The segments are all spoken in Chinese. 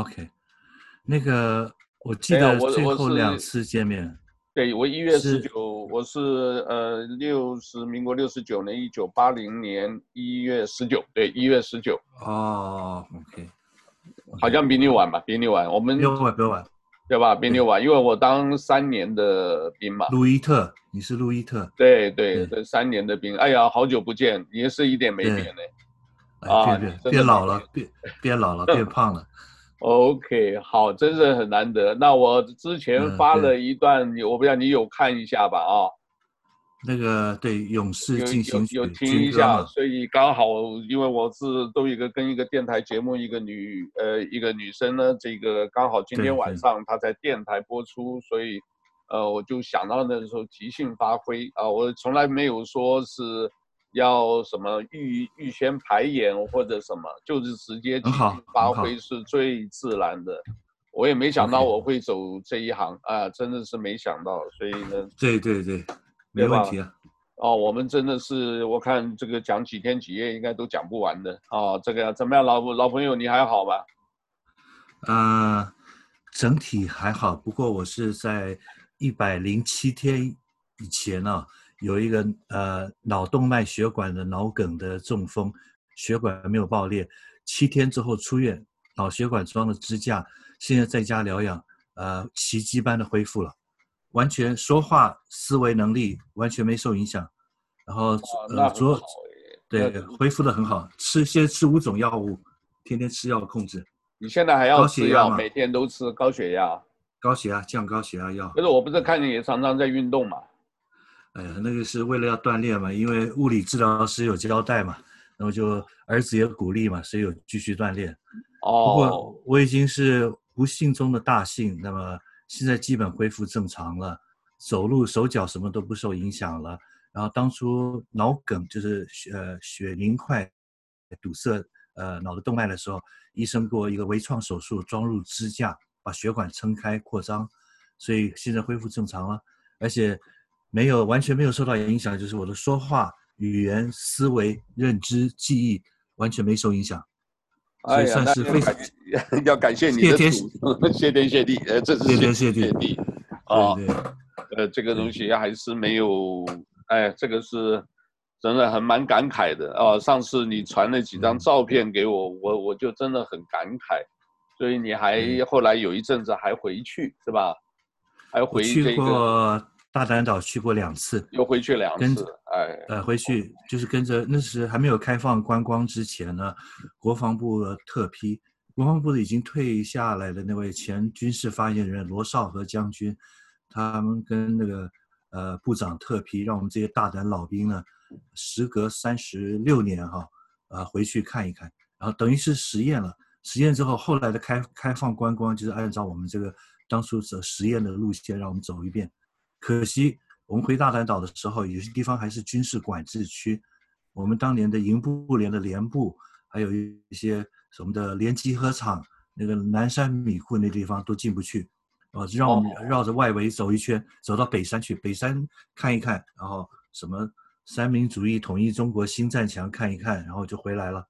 OK，那个我记得最后两次见面，对，我一月十九，我是呃六十民国六十九年一九八零年一月十九，对，一月十九。哦，OK，好像比你晚吧，比你晚，我们比我晚，比我晚。对吧？比你晚，因为我当三年的兵嘛。路易特，你是路易特。对对对，三年的兵。哎呀，好久不见，你也是一点没变嘞。啊，变老了，变变老了，变胖了。OK，好，真是很难得。那我之前发了一段，我不知道你有看一下吧？啊。那个对《勇士进行曲》有听一下，所以刚好因为我是都一个跟一个电台节目，一个女呃一个女生呢，这个刚好今天晚上她在电台播出，所以呃我就想到那时候即兴发挥啊，我从来没有说是要什么预预先排演或者什么，就是直接即兴发挥是最自然的。我也没想到我会走这一行啊，真的是没想到，所以呢，对对对。没问题啊，哦，我们真的是，我看这个讲几天几夜应该都讲不完的哦。这个怎么样，老老朋友，你还好吧？呃，整体还好，不过我是在一百零七天以前呢、啊，有一个呃脑动脉血管的脑梗的中风，血管没有爆裂，七天之后出院，脑血管装了支架，现在在家疗养，呃，奇迹般的恢复了。完全说话思维能力完全没受影响，然后呃，做对恢复的很好，吃先吃五种药物，天天吃药控制。你现在还要吃药？每天都吃高血压？高血压降高血压药。可是我不是看你也常常在运动嘛？哎呀，那个是为了要锻炼嘛，因为物理治疗师有交代嘛，然后就儿子也鼓励嘛，所以有继续锻炼。哦。不过我已经是不幸中的大幸，那么。现在基本恢复正常了，走路手脚什么都不受影响了。然后当初脑梗就是呃血凝块堵塞呃脑的动脉的时候，医生做一个微创手术，装入支架，把血管撑开扩张，所以现在恢复正常了，而且没有完全没有受到影响，就是我的说话、语言、思维、认知、记忆完全没受影响。所以算是非常 要感谢你的主，谢天谢地，呃，这是谢天谢地啊，呃，这个东西还是没有，哎，这个是真的很蛮感慨的啊。上次你传了几张照片给我，我我就真的很感慨，所以你还后来有一阵子还回去是吧？还回这个。大胆岛去过两次，又回去两次，哎，呃，回去就是跟着那时还没有开放观光之前呢，国防部特批，国防部已经退下来的那位前军事发言人罗绍和将军，他们跟那个呃部长特批，让我们这些大胆老兵呢，时隔三十六年哈，呃回去看一看，然后等于是实验了，实验之后后来的开开放观光就是按照我们这个当初的实验的路线让我们走一遍。可惜，我们回大胆岛的时候，有些地方还是军事管制区。我们当年的营部连的连部，还有一些什么的连集合场，那个南山米库那地方都进不去。哦，让我们绕着外围走一圈，走到北山去，北山看一看，然后什么三民主义统一中国新战墙看一看，然后就回来了。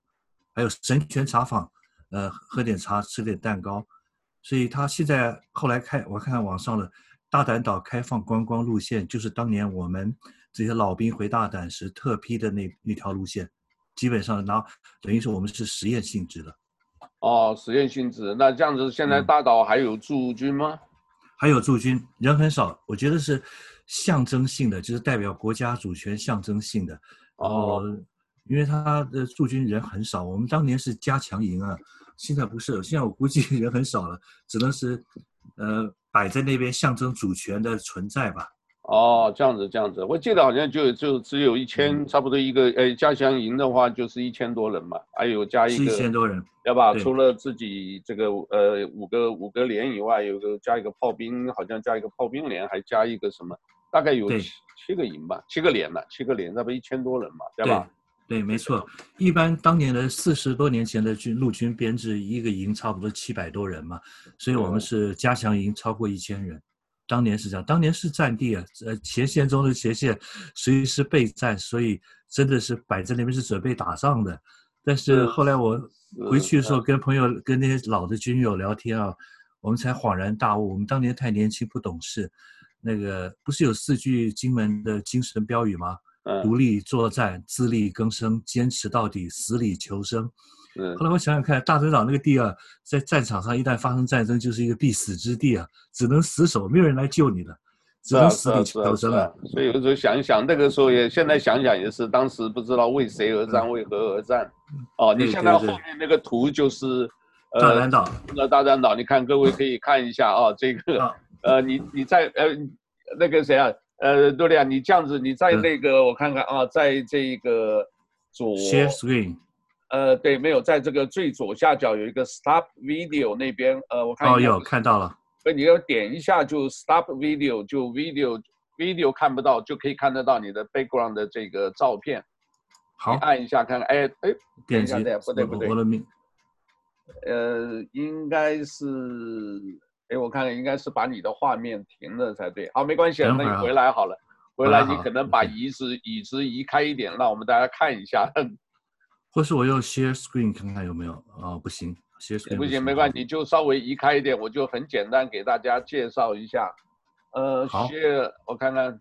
还有神泉茶坊，呃，喝点茶，吃点蛋糕。所以他现在后来开，我看看网上的。大胆岛开放观光路线，就是当年我们这些老兵回大胆时特批的那那条路线，基本上然后等于是我们是实验性质的。哦，实验性质，那这样子现在大岛还有驻军吗？嗯，还有驻军，人很少，我觉得是象征性的，就是代表国家主权象征性的。哦，因为他的驻军人很少，我们当年是加强营啊，现在不是，现在我估计 人很少了，只能是，呃。摆在那边象征主权的存在吧。哦，这样子，这样子，我记得好像就就只有一千，差不多一个，哎，加强营的话就是一千多人嘛，还有加一个，一千多人，对吧？除了自己这个呃五个五个连以外，有个加一个炮兵，好像加一个炮兵连，还加一个什么，大概有七七个营吧，七个连呢，七个连，那不一千多人嘛，对吧？对，没错。一般当年的四十多年前的军陆军编制，一个营差不多七百多人嘛，所以我们是加强营超过一千人。当年是这样，当年是战地啊，呃，前线中的前线，随时备战，所以真的是摆在那边是准备打仗的。但是后来我回去的时候，跟朋友、跟那些老的军友聊天啊，我们才恍然大悟，我们当年太年轻不懂事。那个不是有四句金门的精神标语吗？独立作战，自力更生，坚持到底，死里求生。嗯，后来我想想看，大屯岛那个地啊，在战场上一旦发生战争，就是一个必死之地啊，只能死守，没有人来救你的，只能死里求生了。所以有时候想一想，那个时候也，现在想想也是，当时不知道为谁而战，为何而战。哦，你现在后面那个图就是大丹岛，那大丹岛，你看各位可以看一下啊，这个呃，你你在呃那个谁啊，呃，多利亚，你这样子，你在那个我看看啊，在这个左。Share screen。呃，对，没有，在这个最左下角有一个 Stop Video 那边，呃，我看哦，有看到了。所以你要点一下就 Stop Video，就 Video Video 看不到，就可以看得到你的 Background 的这个照片。好，按一下看看，哎哎，点击，不对不对。呃，应该是，哎，我看看，应该是把你的画面停了才对。好，没关系，那你回来好了，回来你可能把椅子椅子移开一点，让我们大家看一下。或是我用 share screen 看看有没有啊、哦？不行，share screen 不行，没关系，你就稍微移开一点，我就很简单给大家介绍一下。呃，share 我看看，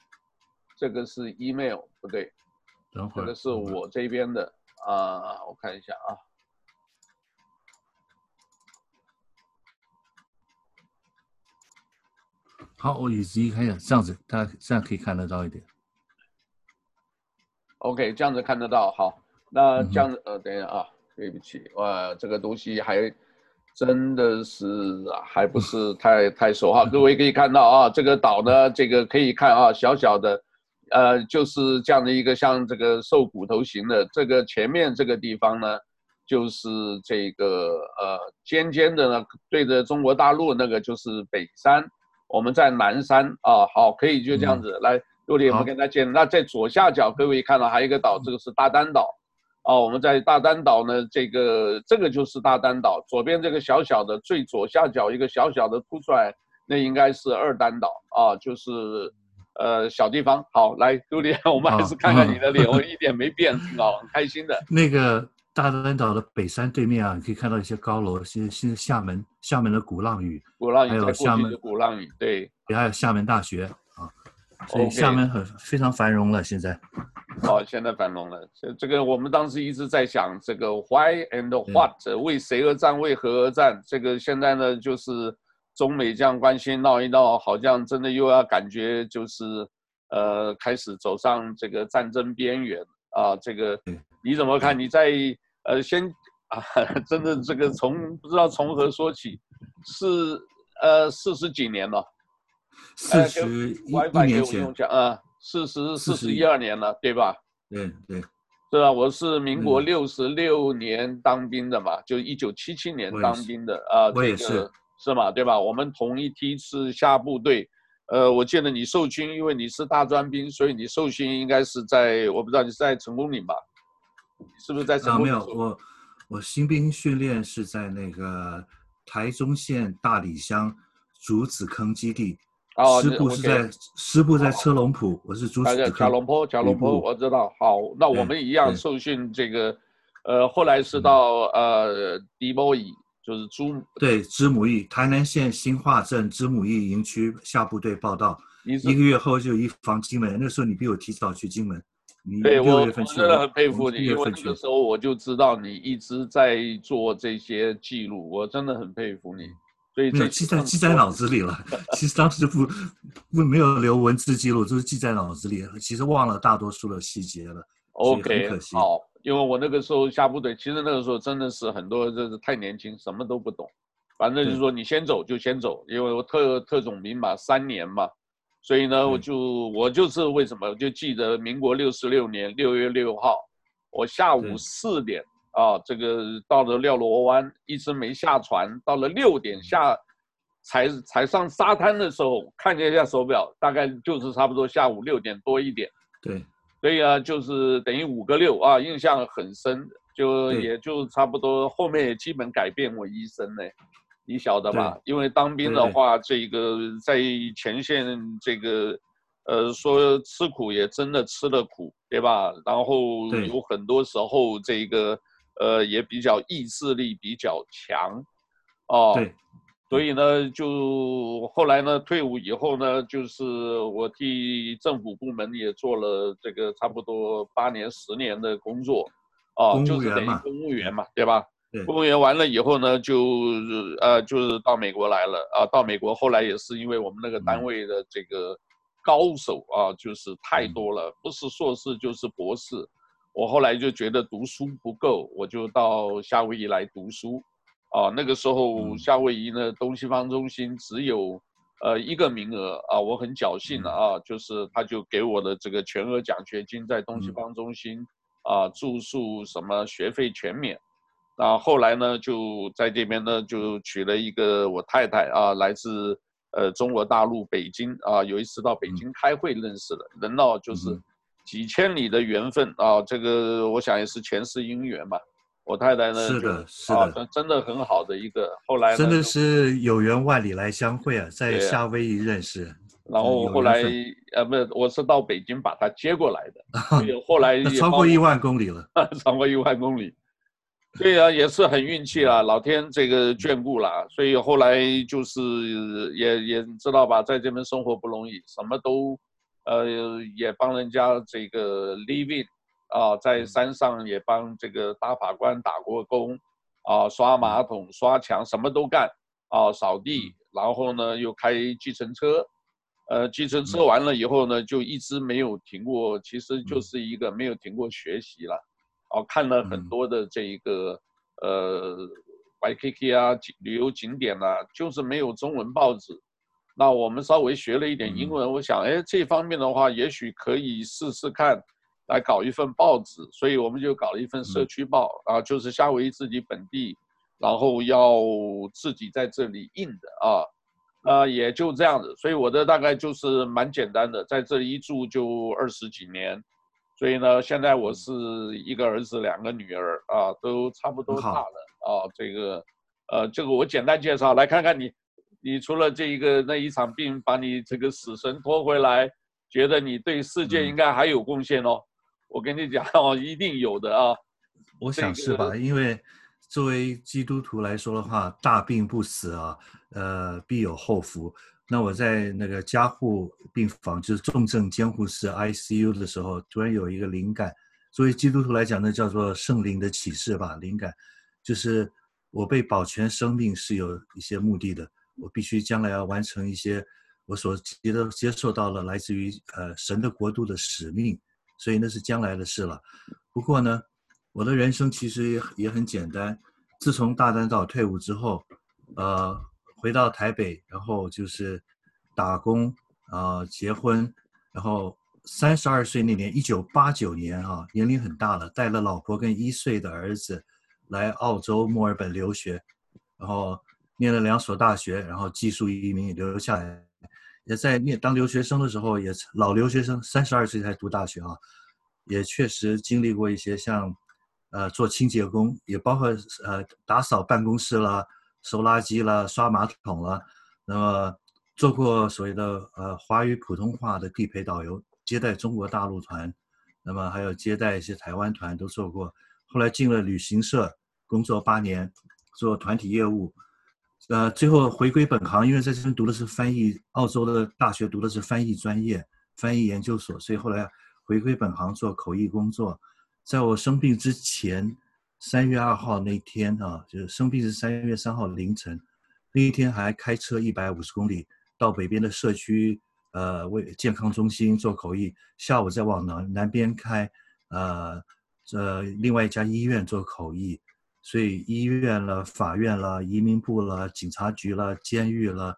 这个是 email 不对，等会儿，这个是我这边的啊，我看一下啊。好，我椅子移开一下，这样子大家这样可以看得到一点。OK，这样子看得到，好。那这样子，呃，等一下啊，对不起，哇，这个东西还真的是还不是太太熟哈。各位可以看到啊，这个岛呢，这个可以看啊，小小的，呃，就是这样的一个像这个瘦骨头型的。这个前面这个地方呢，就是这个呃尖尖的呢，对着中国大陆那个就是北山，我们在南山啊。好，可以就这样子、嗯、来，陆地我们跟他见。那在左下角，各位看到还有一个岛，这个是大丹岛。啊，我们在大丹岛呢，这个这个就是大丹岛，左边这个小小的最左下角一个小小的凸出来，那应该是二丹岛啊，就是呃小地方。好，来，杜丽，我们还是看看你的脸，哦、我一点没变，挺好，很开心的。那个大丹岛的北山对面啊，你可以看到一些高楼，现现在厦门厦门的鼓浪屿，鼓浪屿还有厦门的鼓浪屿，对，也还有厦门大学啊，所以厦门很非常繁荣了，现在。好，现在繁荣了。这这个我们当时一直在想，这个 why and what，为谁而战，为何而战？这个现在呢，就是中美这样关系闹一闹，好像真的又要感觉就是呃开始走上这个战争边缘啊。这个你怎么看？你在呃先啊，真的这个从不知道从何说起，是呃四十几年了，四十一年前啊。四十四十一二年了，对吧？对对，是吧？我是民国六十六年当兵的嘛，嗯、就一九七七年当兵的啊。我也是，这个、是嘛？对吧？我们同一梯次下部队。呃，我记得你受训，因为你是大专兵，所以你受训应该是在，我不知道你是在成功岭吧？是不是在？啊，没有，我我新兵训练是在那个台中县大里乡竹子坑基地。哦，师部是在师部在车龙埔，我是主使。贾龙坡，贾龙坡，我知道。好，那我们一样受训这个，呃，后来是到呃迪波乙，就是朱对知母义，台南县新化镇知母义营区下部队报道。一个月后就移防金门，那时候你比我提早去金门。你六月份去。我真的很佩服你，因为那个时候我就知道你一直在做这些记录，我真的很佩服你。所以记在记在脑子里了。其实当时不不没有留文字记录，就是记在脑子里。其实忘了大多数的细节了。OK，好，因为我那个时候下部队，其实那个时候真的是很多就是太年轻，什么都不懂。反正就是说你先走就先走，因为我特特种兵嘛，三年嘛，所以呢，我就我就是为什么我就记得民国六十六年六月六号，我下午四点。啊，这个到了廖罗湾，一直没下船，到了六点下，才才上沙滩的时候，看见一下手表，大概就是差不多下午六点多一点。对，所以啊，就是等于五个六啊，印象很深，就也就差不多，后面也基本改变我一生呢，你晓得吧？因为当兵的话，这个在前线这个，呃，说吃苦也真的吃了苦，对吧？然后有很多时候这个。呃，也比较意志力比较强，哦，对，所以呢，就后来呢，退伍以后呢，就是我替政府部门也做了这个差不多八年、十年的工作，哦，就是等于公务员嘛，对吧？对，公务员完了以后呢，就呃，就是到美国来了。啊，到美国后来也是因为我们那个单位的这个高手啊，就是太多了，不是硕士就是博士。我后来就觉得读书不够，我就到夏威夷来读书，啊，那个时候夏威夷呢，东西方中心只有呃一个名额。啊，我很侥幸的啊，就是他就给我的这个全额奖学金，在东西方中心啊住宿什么学费全免，那后来呢就在这边呢就娶了一个我太太啊，来自呃中国大陆北京啊，有一次到北京开会认识的人呢就是。几千里的缘分啊，这个我想也是前世姻缘嘛。我太太呢，是的，是的，啊，真的很好的一个。后来真的是有缘万里来相会啊，在夏威夷认识。然后后来呃，不是，我是到北京把她接过来的。后来也 超过一万公里了，超过一万公里。对啊，也是很运气啊，老天这个眷顾了，所以后来就是也也知道吧，在这边生活不容易，什么都。呃，也帮人家这个 live in 啊，在山上也帮这个大法官打过工，啊，刷马桶、刷墙，什么都干，啊，扫地，然后呢又开计程车，呃，计程车完了以后呢，就一直没有停过，其实就是一个没有停过学习了，啊，看了很多的这一个呃 Waikiki 啊旅游景点啊，就是没有中文报纸。那我们稍微学了一点英文，我想，哎，这方面的话，也许可以试试看，来搞一份报纸。所以我们就搞了一份社区报啊，就是夏威夷自己本地，然后要自己在这里印的啊，啊，也就这样子。所以我的大概就是蛮简单的，在这里一住就二十几年。所以呢，现在我是一个儿子，两个女儿啊，都差不多大了啊。这个，呃，这个我简单介绍，来看看你。你除了这一个那一场病把你这个死神拖回来，觉得你对世界应该还有贡献哦。我跟你讲哦，一定有的啊。我想是吧？因为作为基督徒来说的话，大病不死啊，呃，必有后福。那我在那个加护病房，就是重症监护室 ICU 的时候，突然有一个灵感。作为基督徒来讲，那叫做圣灵的启示吧。灵感就是我被保全生命是有一些目的的。我必须将来要完成一些我所接的接受到了来自于呃神的国度的使命，所以那是将来的事了。不过呢，我的人生其实也也很简单。自从大丹岛退伍之后，呃，回到台北，然后就是打工、呃，结婚，然后三十二岁那年，一九八九年、啊，年龄很大了，带了老婆跟一岁的儿子来澳洲墨尔本留学，然后。念了两所大学，然后技术移民留下来，也在念当留学生的时候，也老留学生，三十二岁才读大学啊，也确实经历过一些像，呃，做清洁工，也包括呃打扫办公室啦、收垃圾啦、刷马桶啦，那么做过所谓的呃华语普通话的地陪导游，接待中国大陆团，那么还有接待一些台湾团都做过，后来进了旅行社工作八年，做团体业务。呃，最后回归本行，因为在这边读的是翻译，澳洲的大学读的是翻译专业，翻译研究所，所以后来回归本行做口译工作。在我生病之前，三月二号那天啊，就是生病是三月三号凌晨，那一天还开车一百五十公里到北边的社区，呃，为健康中心做口译，下午再往南南边开，呃，呃，另外一家医院做口译。所以医院了、法院了、移民部了、警察局了、监狱了，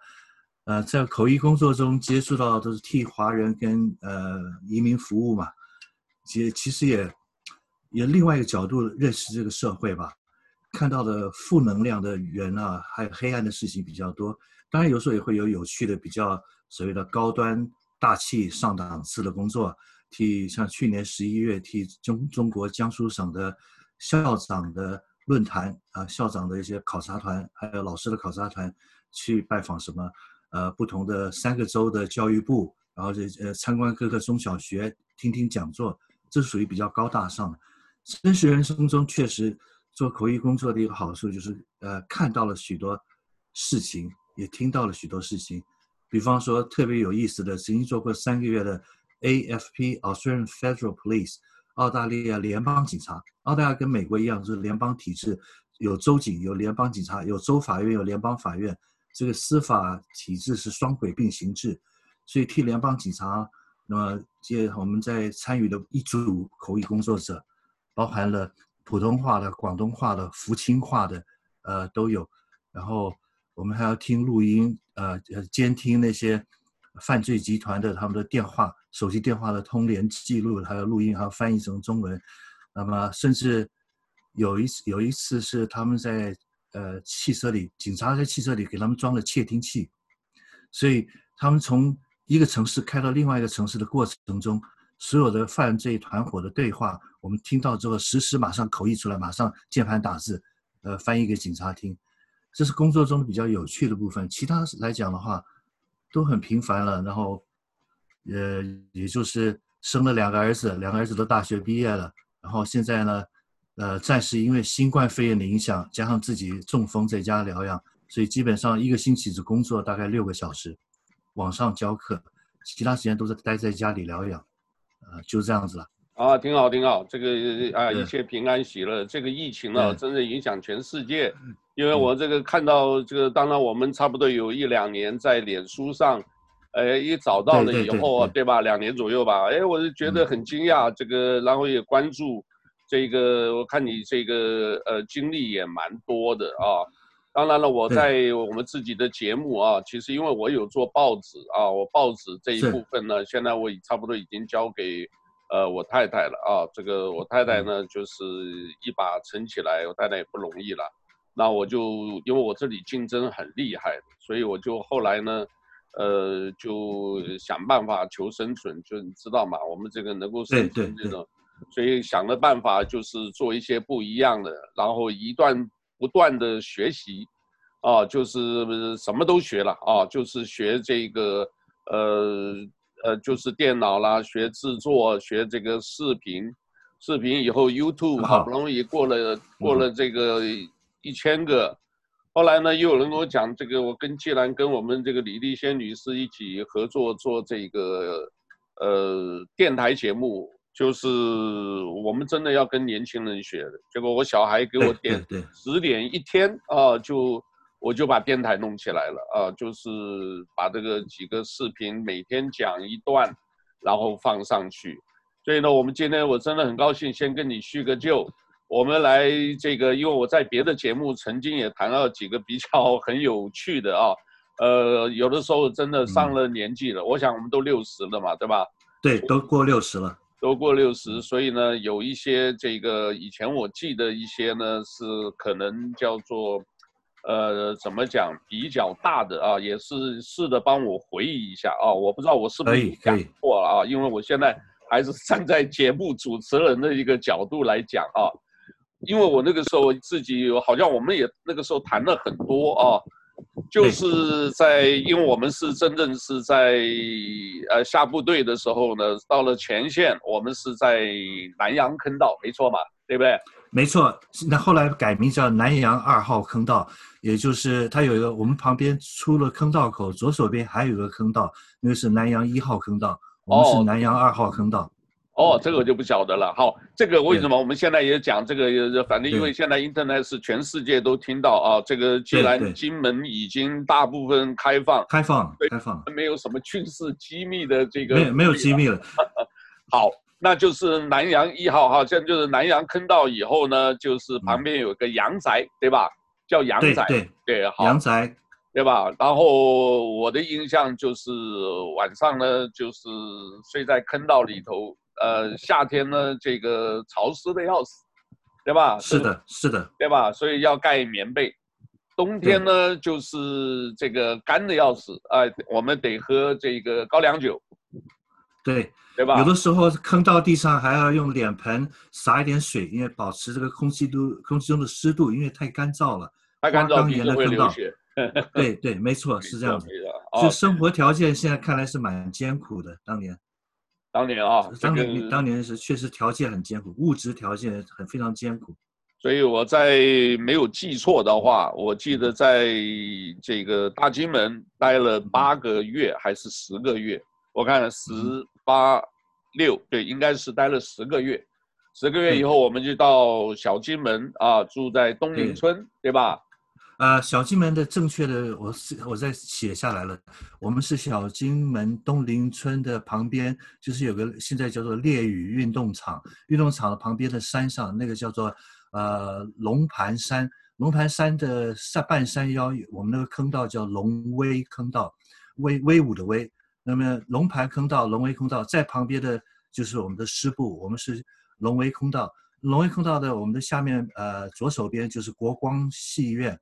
呃，在口译工作中接触到都是替华人跟呃移民服务嘛，其其实也也另外一个角度认识这个社会吧，看到的负能量的人啊，还有黑暗的事情比较多。当然有时候也会有有趣的、比较所谓的高端大气上档次的工作，替像去年十一月替中中国江苏省的校长的。论坛啊，校长的一些考察团，还有老师的考察团，去拜访什么呃不同的三个州的教育部，然后这呃参观各个中小学，听听讲座，这是属于比较高大上的。真实人生中确实做口译工作的一个好处就是，呃，看到了许多事情，也听到了许多事情。比方说，特别有意思的，曾经做过三个月的 AFP Australian Federal Police 澳大利亚联邦警察。澳大利亚跟美国一样，是联邦体制，有州警，有联邦警察，有州法院，有联邦法院。这个司法体制是双轨并行制，所以替联邦警察，那么接我们在参与的一组口译工作者，包含了。普通话的、广东话的、福清话的，呃，都有。然后我们还要听录音，呃，监听那些犯罪集团的他们的电话、手机电话的通联记录，还有录音，还要翻译成中文。那么，甚至有一次，有一次是他们在呃汽车里，警察在汽车里给他们装了窃听器，所以他们从一个城市开到另外一个城市的过程中。所有的犯罪团伙的对话，我们听到之后，实时马上口译出来，马上键盘打字，呃，翻译给警察听。这是工作中比较有趣的部分。其他来讲的话，都很平凡了。然后，呃，也就是生了两个儿子，两个儿子都大学毕业了。然后现在呢，呃，暂时因为新冠肺炎的影响，加上自己中风在家疗养，所以基本上一个星期只工作大概六个小时，网上教课，其他时间都是待在家里疗养。啊，就这样子了啊，挺好，挺好。这个啊，一切平安喜乐。这个疫情呢，真的影响全世界。因为我这个看到这个，当然我们差不多有一两年在脸书上，哎，一找到了以后，对吧？两年左右吧。哎，我就觉得很惊讶。这个，然后也关注这个，我看你这个呃经历也蛮多的啊。当然了，我在我们自己的节目啊，其实因为我有做报纸啊，我报纸这一部分呢，现在我已差不多已经交给呃我太太了啊。这个我太太呢，就是一把撑起来，我太太也不容易了。那我就因为我这里竞争很厉害，所以我就后来呢，呃，就想办法求生存，就你知道嘛，我们这个能够生存这种，所以想的办法就是做一些不一样的，然后一段。不断的学习，啊，就是什么都学了啊，就是学这个，呃呃，就是电脑啦，学制作，学这个视频，视频以后 YouTube 好不容易过了过了这个一千个，后来呢，又有人跟我讲这个，我跟既然跟我们这个李丽仙女士一起合作做这个，呃，电台节目。就是我们真的要跟年轻人学的，结果我小孩给我点指点一天啊，就我就把电台弄起来了啊，就是把这个几个视频每天讲一段，然后放上去。所以呢，我们今天我真的很高兴，先跟你叙个旧。我们来这个，因为我在别的节目曾经也谈到几个比较很有趣的啊，呃，有的时候真的上了年纪了，我想我们都六十了嘛，对吧？对，都过六十了。都过六十，所以呢，有一些这个以前我记得一些呢，是可能叫做，呃，怎么讲比较大的啊，也是试着帮我回忆一下啊，我不知道我是不是讲错了啊，因为我现在还是站在节目主持人的一个角度来讲啊，因为我那个时候自己好像我们也那个时候谈了很多啊。就是在，因为我们是真正是在呃下部队的时候呢，到了前线，我们是在南洋坑道，没错嘛，对不对？没错，那后来改名叫南洋二号坑道，也就是它有一个我们旁边出了坑道口，左手边还有一个坑道，那个是南洋一号坑道，我们是南洋二号坑道。哦哦，这个我就不晓得了。好，这个为什么我们现在也讲这个？反正因为现在 Internet 是全世界都听到啊。这个既然金门已经大部分开放，开放，开放，没有什么军事机密的这个，没有没有机密了。好，那就是南洋一号哈，现在就是南洋坑道以后呢，就是旁边有个阳宅，对吧？叫阳宅，对对，好，阳宅，对吧？然后我的印象就是晚上呢，就是睡在坑道里头。呃，夏天呢，这个潮湿的要死，对吧？是的，是的，对吧？所以要盖棉被。冬天呢，就是这个干的要死，哎、呃，我们得喝这个高粱酒。对，对吧？有的时候坑到地上还要用脸盆洒一点水，因为保持这个空气度、空气中的湿度，因为太干燥了。太干燥，鼻子会流血。对对，没错，是这样的。就生活条件现在看来是蛮艰苦的，当年。当年啊，当年当年是确实条件很艰苦，物质条件很非常艰苦。所以我在没有记错的话，我记得在这个大金门待了八个月还是十个月？我看了十八六，对，应该是待了十个月。十个月以后，我们就到小金门啊，住在东岭村，对，对吧？呃，小金门的正确的，我是我在写下来了。我们是小金门东林村的旁边，就是有个现在叫做烈屿运动场，运动场的旁边的山上，那个叫做呃龙盘山，龙盘山的上半山腰，我们那个坑道叫龙威坑道，威威武的威。那么龙盘坑道、龙威坑道在旁边的就是我们的师部，我们是。龙威坑道，龙威坑道的我们的下面，呃，左手边就是国光戏院，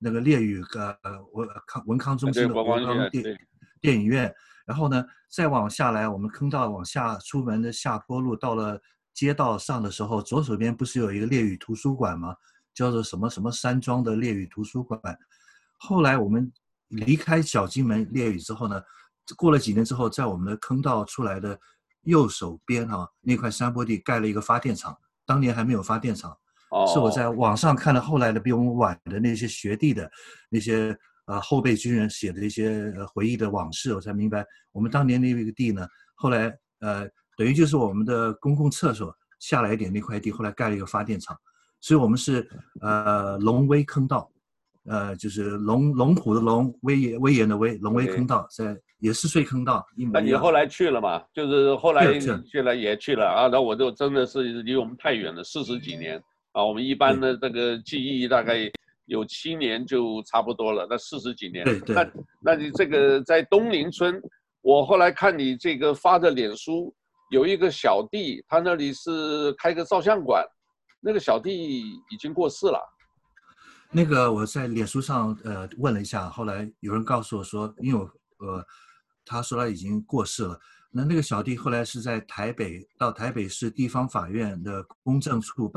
那个烈屿呃文康文康中心的文康电电影院。然后呢，再往下来，我们坑道往下出门的下坡路，到了街道上的时候，左手边不是有一个烈屿图书馆吗？叫做什么什么山庄的烈屿图书馆。后来我们离开小金门烈屿之后呢，过了几年之后，在我们的坑道出来的。右手边哈、啊、那块山坡地盖了一个发电厂，当年还没有发电厂，是我在网上看了后来的比我们晚的那些学弟的那些呃后备军人写的一些回忆的往事，我才明白我们当年那个地呢，后来呃等于就是我们的公共厕所下来一点那块地，后来盖了一个发电厂，所以我们是呃龙威坑道。呃，就是龙龙虎的龙，威严威严的威，龙威坑道在也是睡坑道。那你后来去了嘛？就是后来去了也去了啊。那我就真的是离我们太远了，四十几年啊。我们一般的这个记忆大概有七年就差不多了。那四十几年，对对。那那你这个在东林村，我后来看你这个发的脸书，有一个小弟，他那里是开个照相馆，那个小弟已经过世了。那个我在脸书上呃问了一下，后来有人告诉我说，因为我呃他说他已经过世了。那那个小弟后来是在台北到台北市地方法院的公证处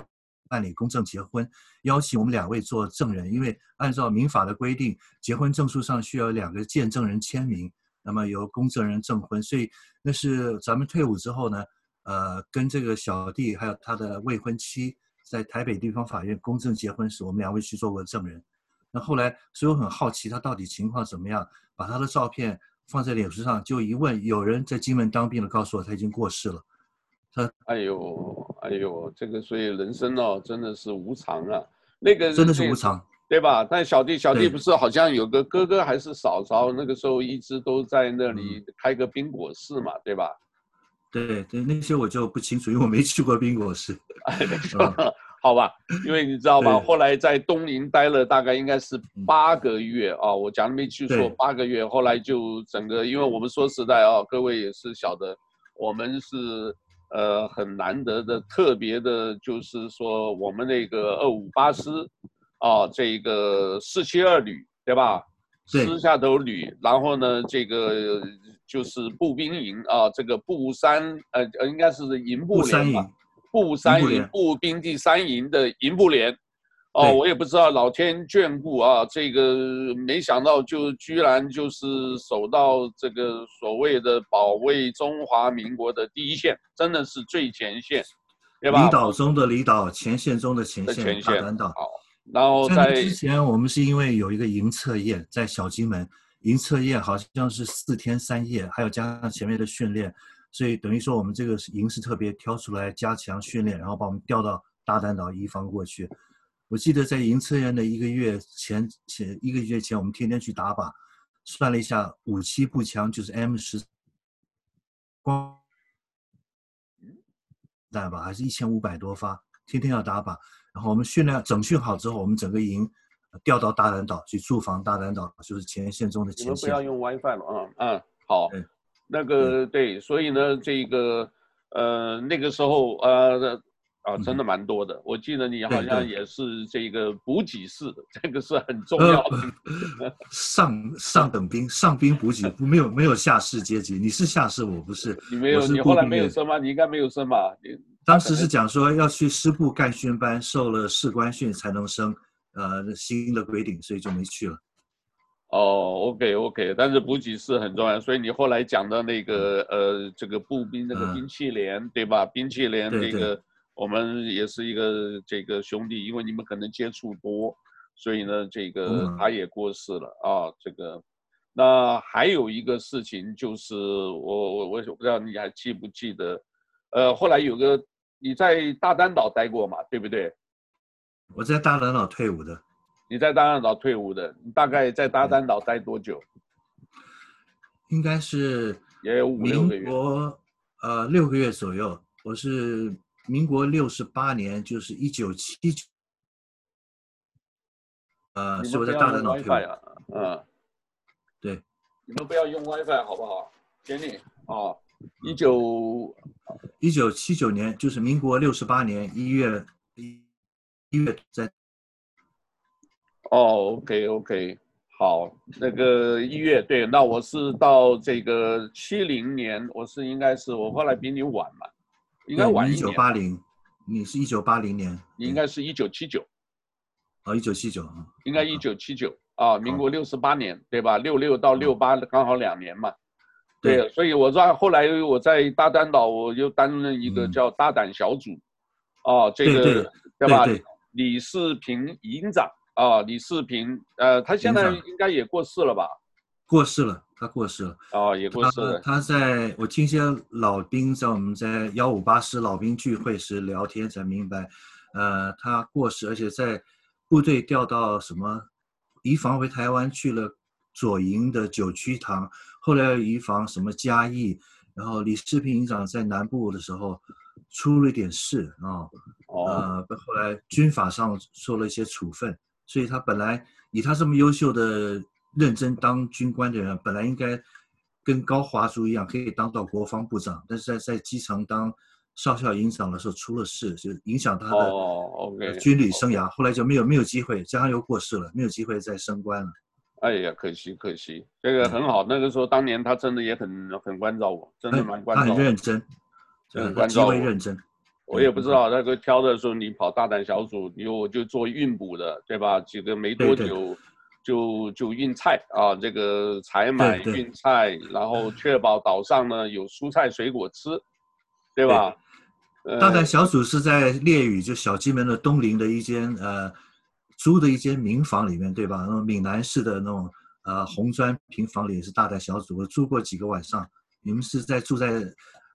办理公证结婚，邀请我们两位做证人，因为按照民法的规定，结婚证书上需要两个见证人签名，那么由公证人证婚，所以那是咱们退伍之后呢，呃跟这个小弟还有他的未婚妻。在台北地方法院公证结婚时，我们两位去做过证人。那后来，所以我很好奇他到底情况怎么样，把他的照片放在脸书上，就一问，有人在金门当兵的告诉我他已经过世了。他，哎呦，哎呦，这个所以人生哦，真的是无常啊。那个真的是无常，对吧？但小弟小弟不是好像有个哥哥还是嫂嫂，那个时候一直都在那里开个宾果室嘛，对吧？对对，那些我就不清楚，因为我没去过宾果室。哎，没错，好吧，因为你知道吧，后来在东宁待了大概应该是八个月啊，我讲的没记错，八个月。后来就整个，因为我们说实在啊，各位也是晓得，我们是呃很难得的特别的，就是说我们那个二五八师啊，这个四七二旅对吧？师下头旅，然后呢这个。就是步兵营啊，这个步三呃呃，应该是营部连吧，步三营步兵第三营的营部连，哦，我也不知道老天眷顾啊，这个没想到就居然就是守到这个所谓的保卫中华民国的第一线，真的是最前线，对吧？离岛中的离岛，前线中的前线，前线大嶝岛。好，然后在，在之前我们是因为有一个营测验在小金门。营测验好像是四天三夜，还有加上前面的训练，所以等于说我们这个营是特别挑出来加强训练，然后把我们调到大嶝岛一方过去。我记得在营测验的一个月前前一个月前，我们天天去打靶，算了一下，武器步枪就是 M 十光弹吧，还是一千五百多发，天天要打靶。然后我们训练整训好之后，我们整个营。调到大嶝岛去驻防，大嶝岛就是前线中的前线。你们不要用 WiFi 了啊，嗯，好，那个对，所以呢，这个呃那个时候呃啊真的蛮多的，我记得你好像也是这个补给士，这个是很重要的。上上等兵，上兵补给，没有没有下士阶级，你是下士，我不是。你没有，你后来没有升吗？你应该没有升吧？当时是讲说要去师部干训班，受了士官训才能升。呃，新的规定，所以就没去了。哦，OK OK，但是补给是很重要，所以你后来讲的那个、嗯、呃，这个步兵那个兵器连、嗯、对吧？兵器连那个我们也是一个这个兄弟，因为你们可能接触多，所以呢，这个他也过世了啊。这个，那还有一个事情就是我我我我不知道你还记不记得，呃，后来有个你在大丹岛待过嘛，对不对？我在大丹岛退伍的。你在大丹岛退伍的，你大概在大丹岛待多久？应该是也有五六个月。我呃六个月左右。我是民国六十八年，就是一九七九。呃，是我在大丹岛退伍。嗯，对。你们不要用 WiFi 好不好？给你啊，一九一九七九年，就是民国六十八年一月一一月在。哦，OK OK，好，那个一月对，那我是到这个七零年，我是应该是我后来比你晚嘛，应该晚一九八零，你是一九八零年，你应该是一九七九，哦，一九七九，应该一九七九。啊，民国六十八年对吧？六六到六八刚好两年嘛，对，所以我在后来我在大丹岛，我又担任一个叫大胆小组，啊，这个对吧？李世平营长。啊，李世平，呃，他现在应该也过世了吧？过世了，他过世了。哦，也过世了。他，他在我听些老兵在我们在幺五八师老兵聚会时聊天才明白，呃，他过世，而且在部队调到什么移防回台湾去了左营的九曲堂，后来移防什么嘉义，然后李世平营长在南部的时候出了一点事啊，哦、呃，后来军法上受了一些处分。所以他本来以他这么优秀的、认真当军官的人，本来应该跟高华竹一样，可以当到国防部长。但是在在基层当少校营长的时候出了事，就影响他的军旅生涯。后来就没有没有机会，加上又过世了，没有机会再升官了。哎呀，可惜可惜，这个很好。那个时候当年他真的也很很关照我，真的蛮关照。他很认真，很极为认真。我也不知道那个挑的时候，你跑大胆小组，你我就做运补的，对吧？几个没多久就就运菜啊，这个采买运菜，然后确保岛上呢有蔬菜水果吃，对吧？大胆小组是在烈屿，就小金门的东邻的一间呃租的一间民房里面，对吧？那种闽南式的那种呃红砖平房里是大胆小组，我住过几个晚上。你们是在住在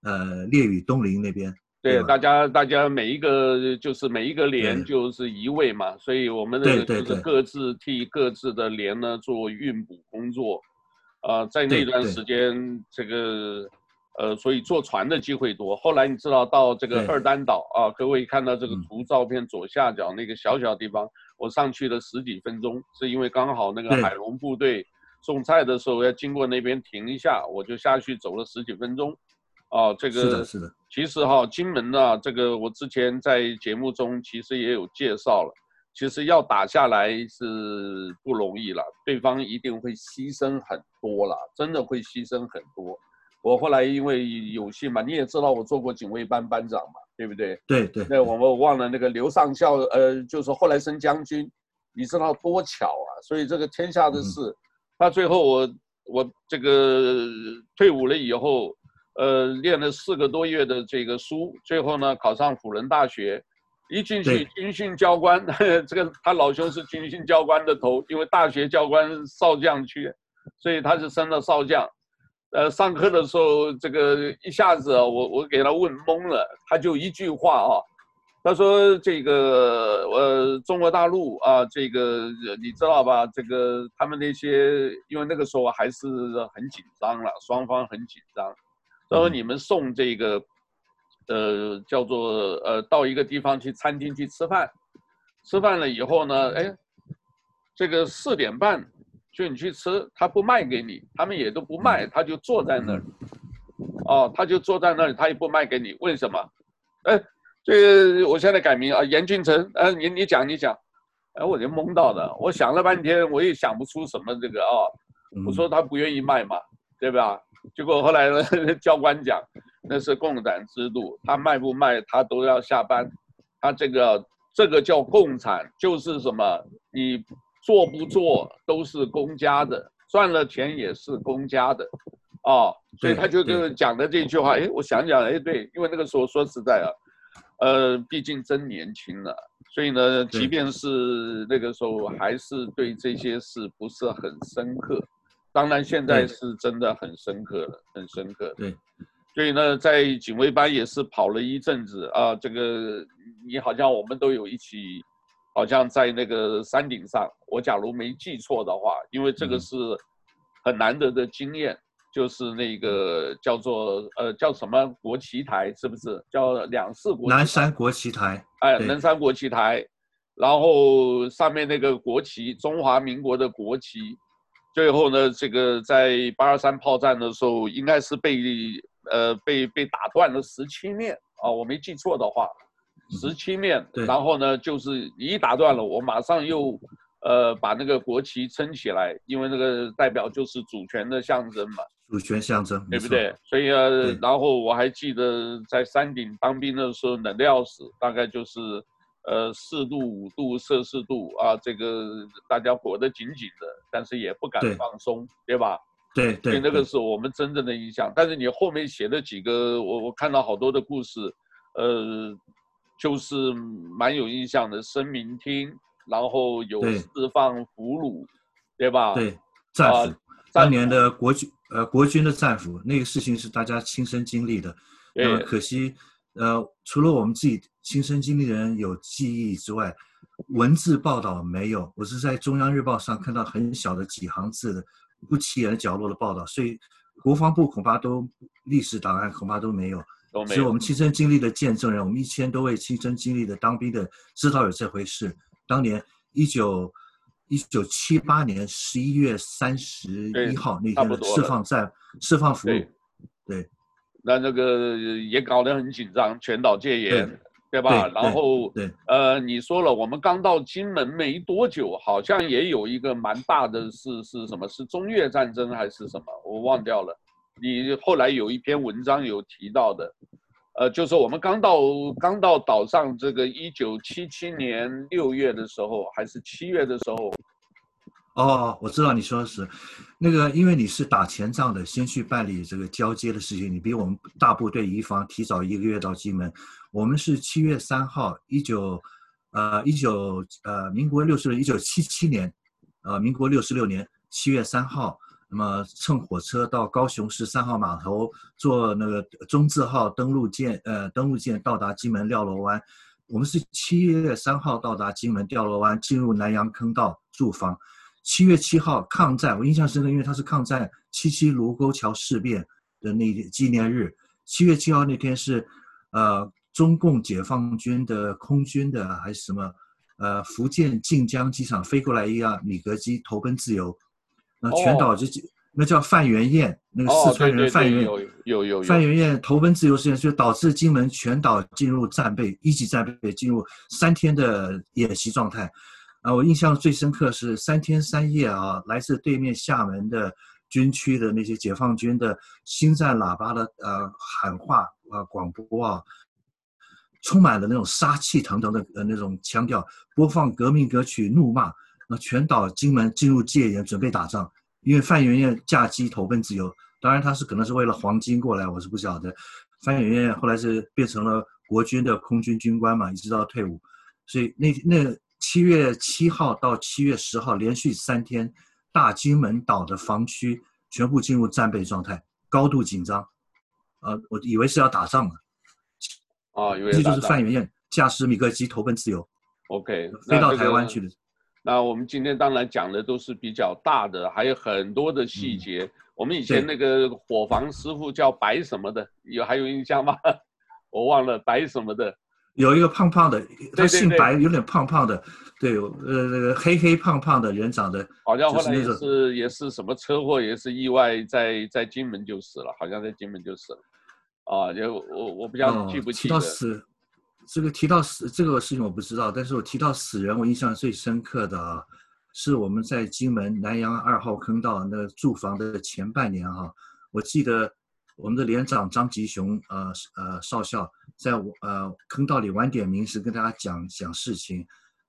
呃烈屿东邻那边？对，大家大家每一个就是每一个连就是一位嘛，所以我们呢就是各自替各自的连呢做运补工作，啊、呃，在那段时间这个呃，所以坐船的机会多。后来你知道到这个二丹岛啊，各位看到这个图照片左下角那个小小地方，我上去了十几分钟，是因为刚好那个海龙部队送菜的时候要经过那边停一下，我就下去走了十几分钟。哦，这个是的，是的。其实哈，金门呢，这个我之前在节目中其实也有介绍了。其实要打下来是不容易了，对方一定会牺牲很多了，真的会牺牲很多。我后来因为有幸嘛，你也知道我做过警卫班班长嘛，对不对？对对。那我们忘了那个刘上校，呃，就是后来升将军，你知道多巧啊！所以这个天下的事，他、嗯、最后我我这个退伍了以后。呃，练了四个多月的这个书，最后呢考上辅仁大学，一进去军训教官，这个他老兄是军训教官的头，因为大学教官少将缺，所以他是升了少将。呃，上课的时候，这个一下子啊，我我给他问懵了，他就一句话啊，他说这个呃中国大陆啊，这个你知道吧？这个他们那些，因为那个时候还是很紧张了，双方很紧张。他说：“你们送这个，呃，叫做呃，到一个地方去餐厅去吃饭，吃饭了以后呢，哎，这个四点半就你去吃，他不卖给你，他们也都不卖，他就坐在那儿，哦，他就坐在那里，他也不卖给你，为什么？哎，这个我现在改名啊，严俊成，呃，你你讲你讲，哎，我就懵到了，我想了半天，我也想不出什么这个啊，我说他不愿意卖嘛，对吧？”结果后来呢，教官讲，那是共产制度，他卖不卖他都要下班，他这个这个叫共产，就是什么，你做不做都是公家的，赚了钱也是公家的，啊、哦，所以他就跟讲的这句话，哎，我想想，哎，对，因为那个时候说实在啊，呃，毕竟真年轻了，所以呢，即便是那个时候，还是对这些事不是很深刻。当然，现在是真的很深刻了，很深刻。对，所以呢，在警卫班也是跑了一阵子啊。这个你好像我们都有一起，好像在那个山顶上。我假如没记错的话，因为这个是很难得的经验。嗯就是那个叫做呃叫什么国旗台是不是叫两市国旗？南山国旗台。哎，南山国旗台，然后上面那个国旗，中华民国的国旗。最后呢，这个在八二三炮战的时候，应该是被呃被被打断了十七面啊，我没记错的话，十七面。然后呢，就是你一打断了，我马上又呃把那个国旗撑起来，因为那个代表就是主权的象征嘛。主权象征，对不对？所以啊，然后我还记得在山顶当兵的时候，冷得要死，大概就是，呃，四度五度摄氏度啊，这个大家裹得紧紧的，但是也不敢放松，对，对吧？对对。所以那个是我们真正的印象。但是你后面写的几个，我我看到好多的故事，呃，就是蛮有印象的。声明厅，然后有释放俘虏，对，对吧？对，战俘。当年的国军，呃，国军的战俘，那个事情是大家亲身经历的。那么可惜，呃，除了我们自己亲身经历的人有记忆之外，文字报道没有。我是在中央日报上看到很小的几行字的不起眼的角落的报道，所以国防部恐怕都历史档案恐怕都没有。都没有。所以我们亲身经历的见证人，我们一千多位亲身经历的当兵的知道有这回事。当年一九。一九七八年十一月三十一号那天的释放战释放俘虏，对，那那个也搞得很紧张，全岛戒严，对，对吧？对然后对，呃，你说了，我们刚到金门没多久，好像也有一个蛮大的是是什么？是中越战争还是什么？我忘掉了。你后来有一篇文章有提到的。呃，就是我们刚到刚到岛上，这个一九七七年六月的时候，还是七月的时候。哦，我知道你说的是，那个，因为你是打前仗的，先去办理这个交接的事情，你比我们大部队移防提早一个月到金门。我们是七月三号，一九，呃，一九，呃，民国六十六，一九七七年，呃，民国六十六年七月三号。那么乘火车到高雄市三号码头，坐那个中字号登陆舰，呃，登陆舰到达金门廖罗湾。我们是七月三号到达金门廖罗湾，进入南洋坑道驻防。七月七号抗战，我印象深刻，因为它是抗战七七卢沟桥事变的那纪念日。七月七号那天是，呃，中共解放军的空军的还是什么，呃，福建晋江机场飞过来一架米格机投奔自由。那全岛就那叫范元彦，那个四川人范元彦，有有有范元彦投奔自由事件，就导致金门全岛进入战备一级战备，进入三天的演习状态。啊，我印象最深刻是三天三夜啊，来自对面厦门的军区的那些解放军的心战喇叭的呃喊话啊广播啊，充满了那种杀气腾腾的呃那种腔调，播放革命歌曲怒骂。那全岛金门进入戒严，准备打仗，因为范元彦驾机投奔自由。当然，他是可能是为了黄金过来，我是不晓得。范元彦后来是变成了国军的空军军官嘛，一直到退伍。所以那那七月七号到七月十号连续三天，大金门岛的防区全部进入战备状态，高度紧张。呃，我以为是要打仗了。啊，以为这就是范元燕驾驶米格机投奔自由。OK，飞到台湾去的。那我们今天当然讲的都是比较大的，还有很多的细节。嗯、我们以前那个伙房师傅叫白什么的，有还有印象吗？我忘了白什么的。有一个胖胖的，他姓白，有点胖胖的，对，呃，那个黑黑胖胖的人长得，好像后来也是也是什么车祸，也是意外在，在在金门就死了，好像在金门就死了。啊，就我我不知道记不起。提到死这个提到死这个事情我不知道，但是我提到死人，我印象最深刻的啊，是我们在金门南洋二号坑道那住房的前半年哈、啊，我记得我们的连长张吉雄呃呃少校在我呃坑道里晚点名时跟大家讲讲事情，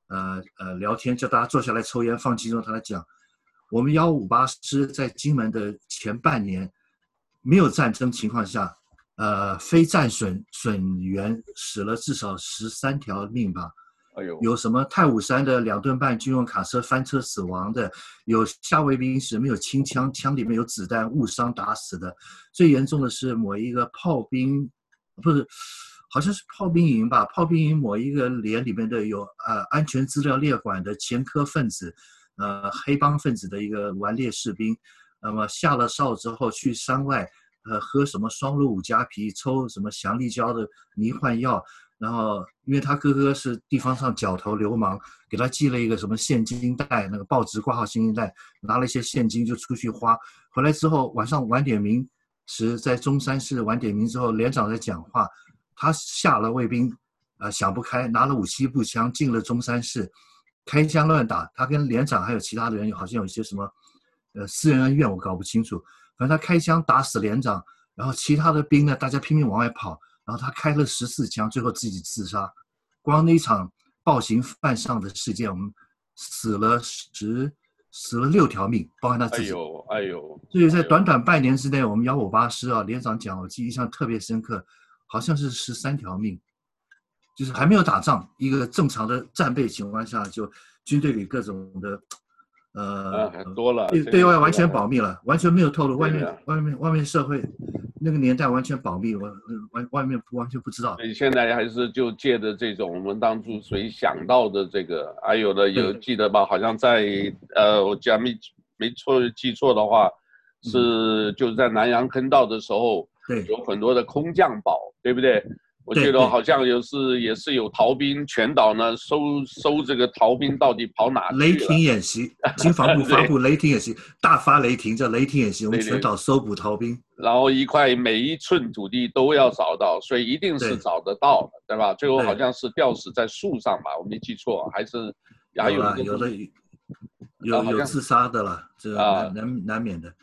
呃呃聊天叫大家坐下来抽烟放轻松，他来讲，我们幺五八师在金门的前半年没有战争情况下。呃，非战损损员死了至少十三条命吧。有什么太武山的两吨半军用卡车翻车死亡的，有夏威兵是没有清枪，枪里面有子弹误伤打死的。最严重的是某一个炮兵，不是，好像是炮兵营吧？炮兵营某一个连里面的有呃安全资料列管的前科分子，呃黑帮分子的一个顽劣士兵，那么下了哨之后去山外。呃，喝什么双鹿五加皮，抽什么祥立胶的迷幻药，然后因为他哥哥是地方上角头流氓，给他寄了一个什么现金袋，那个报纸挂号现金袋，拿了一些现金就出去花。回来之后晚上晚点名时，在中山市晚点名之后，连长在讲话，他下了卫兵，呃想不开，拿了五七步枪进了中山市，开枪乱打。他跟连长还有其他的人好像有一些什么，呃私人恩怨，我搞不清楚。反正他开枪打死连长，然后其他的兵呢，大家拼命往外跑，然后他开了十四枪，最后自己自杀。光那一场暴行犯上的事件，我们死了十，死了六条命，包含他自己。哎呦，哎呦！所以在短短半年之内，我们幺五八师啊，连长讲，我记忆印象特别深刻，好像是十三条命，就是还没有打仗，一个正常的战备情况下，就军队里各种的。呃，很多了，对对外完全保密了，完全没有透露。外面外面外面社会那个年代完全保密，我外外面完全不知道。你现在还是就借着这种我们当初谁想到的这个，还有的有记得吧？好像在呃，我讲没没错记错的话，是就是在南洋坑道的时候，对，有很多的空降堡，对不对？我记得好像有是也是有逃兵全岛呢，搜搜这个逃兵到底跑哪？雷霆演习，经防部 发布雷霆演习，大发雷霆叫雷霆演习，我们全岛搜捕逃兵。然后一块每一寸土地都要找到，所以一定是找得到的，对，吧？最后好像是吊死在树上吧，我没记错，还是还有有的有有自杀的了，这难难难免的。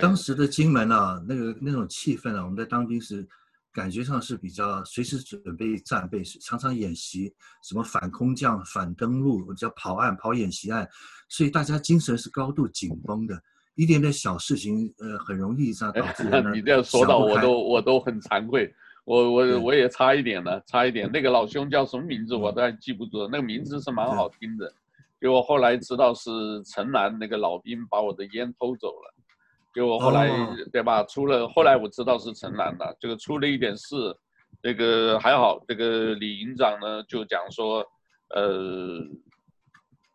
当时的金门啊，那个那种气氛啊，我们在当兵时。感觉上是比较随时准备战备，是常常演习，什么反空降、反登陆，我叫跑案、跑演习案，所以大家精神是高度紧绷的，一点点小事情，呃，很容易这样导致。你这样说到我都我都很惭愧，我我我也差一点了，差一点。那个老兄叫什么名字我都还记不住，那个名字是蛮好听的，结果后来知道是城南那个老兵把我的烟偷走了。就我后来、oh. 对吧？出了后来我知道是陈兰的，这个出了一点事，这个还好。这个李营长呢就讲说，呃，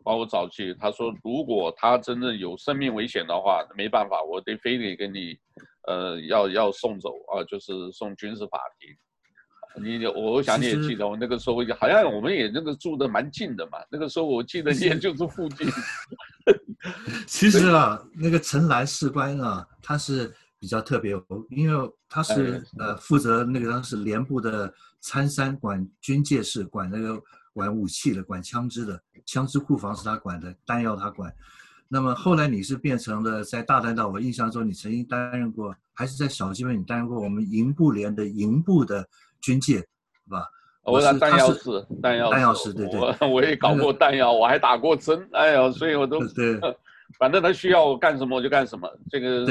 把我找去，他说如果他真的有生命危险的话，没办法，我得非得跟你，呃，要要送走啊，就是送军事法庭。你我想你也记得，我那个时候好像我们也那个住的蛮近的嘛，那个时候我记得也就是附近。其实啊，那个陈来士官啊，他是比较特别，因为他是呃负责那个当时连部的参三管军械室，管那个管武器的，管枪支的，枪支库房是他管的，弹药他管。那么后来你是变成了在大弹道，我印象中你曾经担任过，还是在小金门你担任过我们营部连的营部的军械，是吧？我是弹药师，弹药弹药师，对对，我我也搞过弹药，我还打过针，哎呀，所以我都对，反正他需要我干什么我就干什么。这个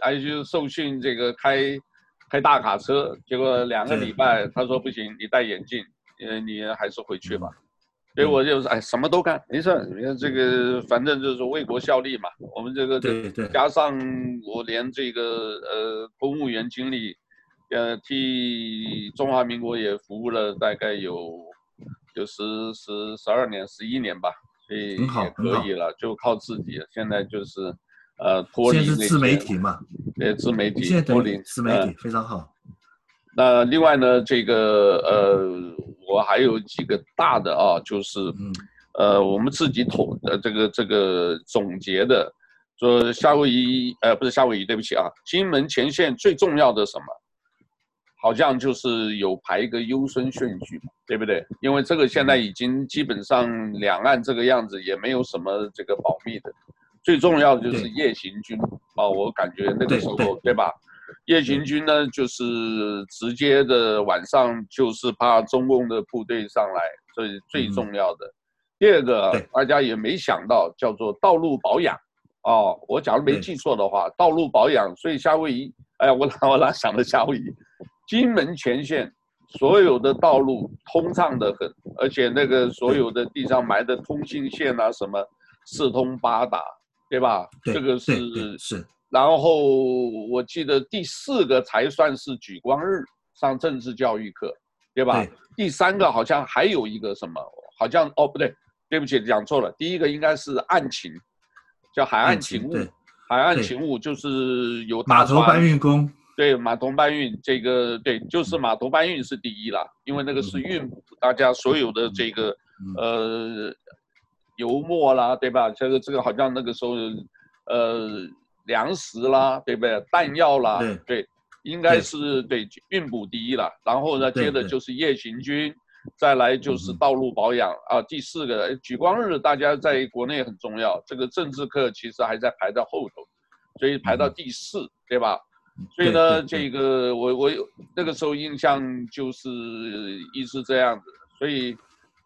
还有就是受训，这个开开大卡车，结果两个礼拜，他说不行，你戴眼镜，呃，你还是回去吧。所以我就是哎，什么都干，没事，你看这个反正就是为国效力嘛。我们这个对对，加上我连这个呃公务员经历。呃，替中华民国也服务了大概有有十十十二年、十一年吧，所以也可以了，就靠自己。现在就是呃脱离自媒体嘛？对，自媒体。脱离自媒体非常好。那另外呢，这个呃，我还有几个大的啊，就是呃，我们自己统的这个这个总结的，说夏威夷呃不是夏威夷，对不起啊，金门前线最重要的什么？好像就是有排一个优先顺序，对不对？因为这个现在已经基本上两岸这个样子，也没有什么这个保密的。最重要的就是夜行军啊，我感觉那个时候对吧？夜行军呢，就是直接的晚上就是怕中共的部队上来，这是最重要的。第二个，大家也没想到叫做道路保养啊，我假如没记错的话，道路保养。所以夏威夷，哎呀，我哪我哪想到夏威夷。金门前线所有的道路通畅得很，而且那个所有的地上埋的通信线啊什么四通八达，对吧？对这个是是。然后我记得第四个才算是举光日上政治教育课，对吧？对第三个好像还有一个什么，好像哦不对，对不起讲错了，第一个应该是案情，叫海岸勤务，海岸勤务就是有码头搬运工，对码头搬运这个对，就是码头搬运是第一啦，因为那个是运，大家所有的这个呃油墨啦，对吧？这个这个好像那个时候呃。粮食啦，对不对？弹药啦，对，对，应该是对运补第一了。然后呢，接着就是夜行军，再来就是道路保养啊。第四个举光日，大家在国内很重要。这个政治课其实还在排在后头，所以排到第四，对吧？所以呢，这个我我那个时候印象就是一直这样子，所以。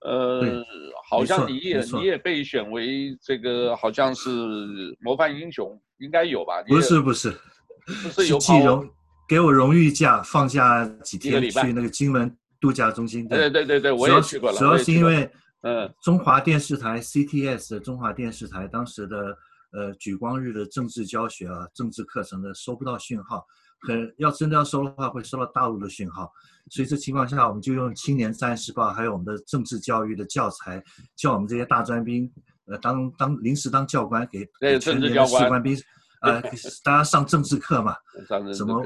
呃，好像你也你也被选为这个好像是模范英雄，应该有吧？不是不是，是有季荣给我荣誉假，放假几天去那个金门度假中心。对对对对，我也去过了。主要是因为呃，中华电视台 CTS 中华电视台当时的呃举光日的政治教学啊，政治课程的收不到讯号。很要真的要收的话，会收到大陆的讯号，所以这情况下，我们就用《青年战士报》还有我们的政治教育的教材，叫我们这些大专兵，呃，当当临时当教官给全年的士官兵，呃，大家上政治课嘛，什么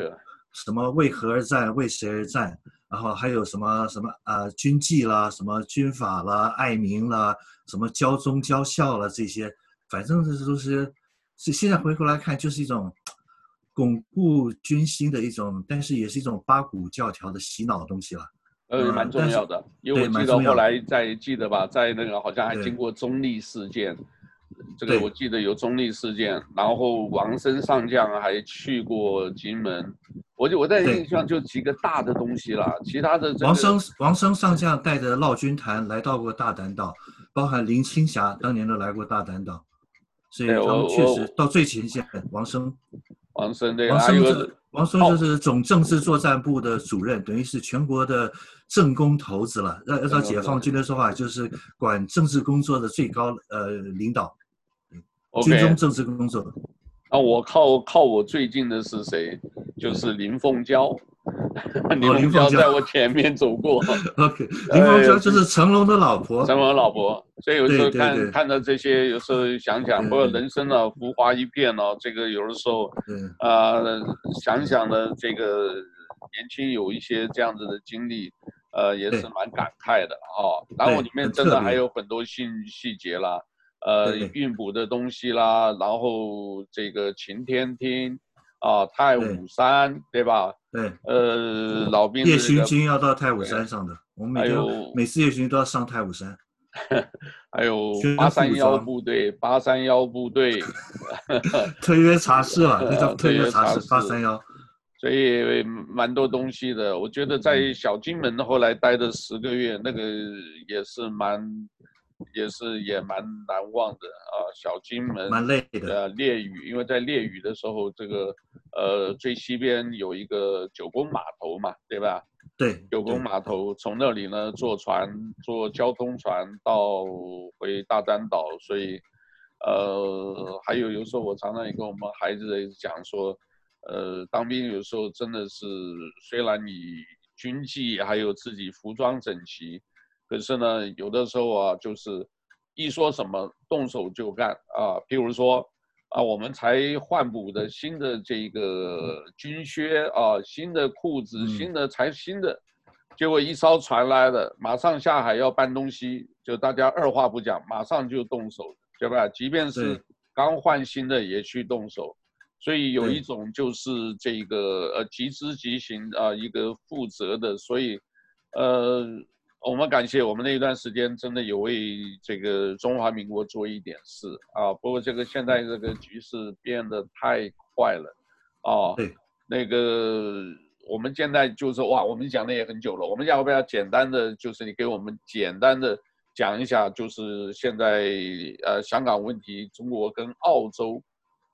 什么为何而战，为谁而战，然后还有什么什么呃军纪啦，什么军法啦，爱民啦，什么教忠教孝啦这些，反正这都是，是现在回过来看就是一种。巩固军心的一种，但是也是一种八股教条的洗脑的东西了。呃，蛮重要的，因为我记得后来在记得吧，在那个好像还经过中立事件，这个我记得有中立事件，然后王生上将还去过金门，我就我在印象就几个大的东西了，其他的、这个、王生王生上将带着绕军团来到过大丹岛，包含林青霞当年都来过大丹岛，所以他们确实到最前线，王生。王生对，王生是王生就是总政治作战部的主任，等于是全国的政工头子了。要按照解放军的说法，就是管政治工作的最高呃领导，军中政治工作。啊，我靠靠我最近的是谁？就是林凤娇。林凤娇在我前面走过。OK，林凤娇就是成龙的老婆。成龙老婆，所以有时候看看到这些，有时候想想，不过人生啊，浮华一片哦。这个有的时候，啊，想想呢，这个年轻有一些这样子的经历，呃，也是蛮感慨的啊。然后里面真的还有很多细细节啦，呃，运补的东西啦，然后这个晴天厅。啊，太武山对，对吧？对，呃，老兵、这个、夜巡军要到太武山上的，我们每天每次夜行军都要上太武山。还有八三幺部队，八三幺部队，特约茶室啊，那叫 特约茶室，八三幺。所以蛮多东西的，我觉得在小金门后来待的十个月，那个也是蛮。也是也蛮难忘的啊，小金门蛮累的。呃，烈屿，因为在烈屿的时候，这个呃最西边有一个九宫码头嘛，对吧？对，九宫码头从那里呢坐船，坐交通船到回大丹岛，所以呃还有有时候我常常也跟我们孩子讲说，呃当兵有时候真的是虽然你军纪还有自己服装整齐。可是呢，有的时候啊，就是一说什么动手就干啊。譬如说啊，我们才换补的新的这个军靴啊，新的裤子，新的才新的，结果一艘船来了，马上下海要搬东西，就大家二话不讲，马上就动手，对吧？即便是刚换新的也去动手，所以有一种就是这个呃，即知即行啊，一个负责的，所以呃。我们感谢我们那一段时间真的有为这个中华民国做一点事啊！不过这个现在这个局势变得太快了，啊，对，那个我们现在就是哇，我们讲的也很久了，我们要不要简单的就是你给我们简单的讲一下，就是现在呃香港问题，中国跟澳洲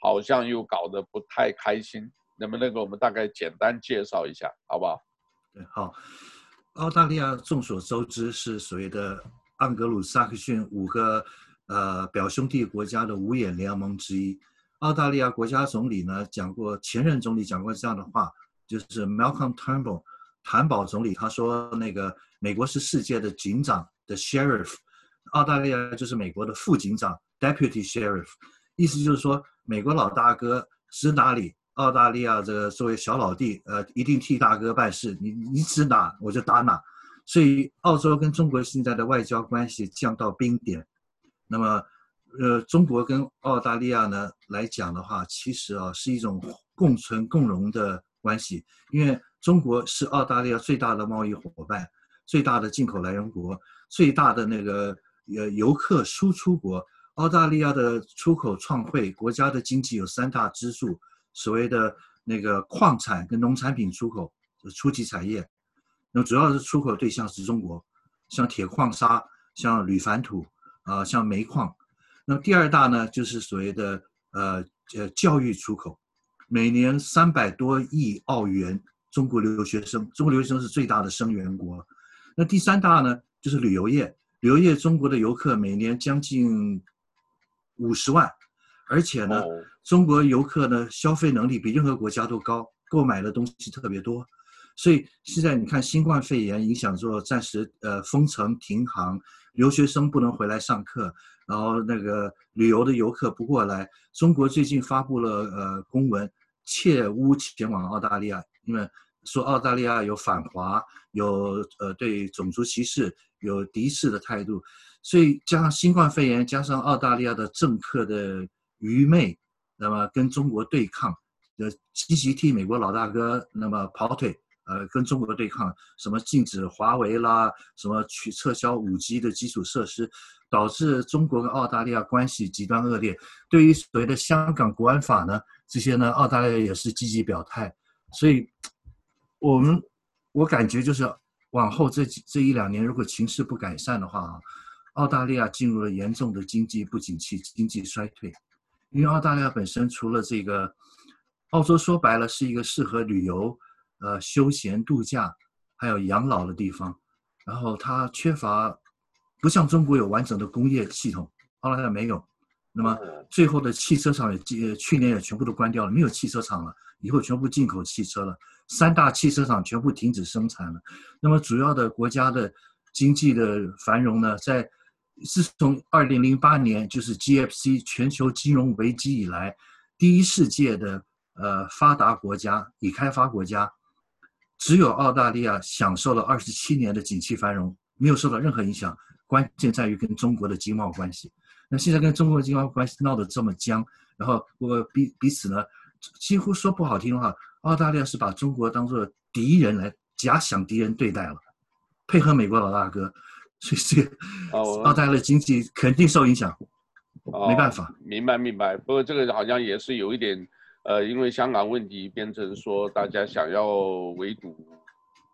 好像又搞得不太开心，能不能给我们大概简单介绍一下，好不好？对，好。澳大利亚众所周知是所谓的盎格鲁撒克逊五个呃表兄弟国家的五眼联盟之一。澳大利亚国家总理呢讲过，前任总理讲过这样的话，就是 Malcolm Turnbull 谭宝总理他说，那个美国是世界的警长的 sheriff，澳大利亚就是美国的副警长 deputy sheriff，意思就是说美国老大哥指哪里。澳大利亚这个作为小老弟，呃，一定替大哥办事。你你指哪，我就打哪。所以，澳洲跟中国现在的外交关系降到冰点。那么，呃，中国跟澳大利亚呢来讲的话，其实啊是一种共存共荣的关系。因为中国是澳大利亚最大的贸易伙伴，最大的进口来源国，最大的那个呃游客输出国。澳大利亚的出口创汇，国家的经济有三大支柱。所谓的那个矿产跟农产品出口，初级产业，那主要是出口对象是中国，像铁矿砂、像铝矾土啊，像煤矿。那么第二大呢，就是所谓的呃呃教育出口，每年三百多亿澳元，中国留学生，中国留学生是最大的生源国。那第三大呢，就是旅游业，旅游业中国的游客每年将近五十万。而且呢，中国游客呢消费能力比任何国家都高，购买的东西特别多，所以现在你看新冠肺炎影响之后，暂时呃封城停航，留学生不能回来上课，然后那个旅游的游客不过来。中国最近发布了呃公文，切勿前往澳大利亚，因为说澳大利亚有反华，有呃对种族歧视，有敌视的态度，所以加上新冠肺炎，加上澳大利亚的政客的。愚昧，那么跟中国对抗，呃，积极替美国老大哥那么跑腿，呃，跟中国对抗，什么禁止华为啦，什么取撤销五 G 的基础设施，导致中国跟澳大利亚关系极端恶劣。对于所谓的香港国安法呢，这些呢，澳大利亚也是积极表态。所以，我们我感觉就是往后这几这一两年，如果情势不改善的话啊，澳大利亚进入了严重的经济不景气、经济衰退。因为澳大利亚本身除了这个，澳洲说白了是一个适合旅游、呃休闲度假，还有养老的地方，然后它缺乏，不像中国有完整的工业系统，澳大利亚没有。那么最后的汽车厂也去年也全部都关掉了，没有汽车厂了，以后全部进口汽车了，三大汽车厂全部停止生产了。那么主要的国家的经济的繁荣呢，在。自从二零零八年就是 GFC 全球金融危机以来，第一世界的呃发达国家、已开发国家，只有澳大利亚享受了二十七年的景气繁荣，没有受到任何影响。关键在于跟中国的经贸关系。那现在跟中国的经贸关系闹得这么僵，然后我彼彼此呢，几乎说不好听的话，澳大利亚是把中国当做敌人来假想敌人对待了，配合美国老大哥。所以这个澳大利亚的经济肯定受影响，哦、没办法。明白明白。不过这个好像也是有一点，呃，因为香港问题变成说大家想要围堵，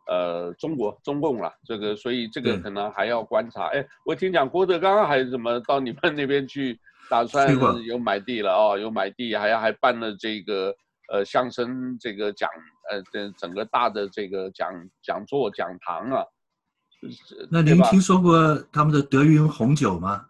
呃，中国中共了。这个所以这个可能还要观察。哎，我听讲郭德纲还是怎么到你们那边去，打算有买地了哦，有买地，还要还办了这个呃相声这个讲呃这整个大的这个讲讲座讲堂啊。那您听说过他们的德云红酒吗？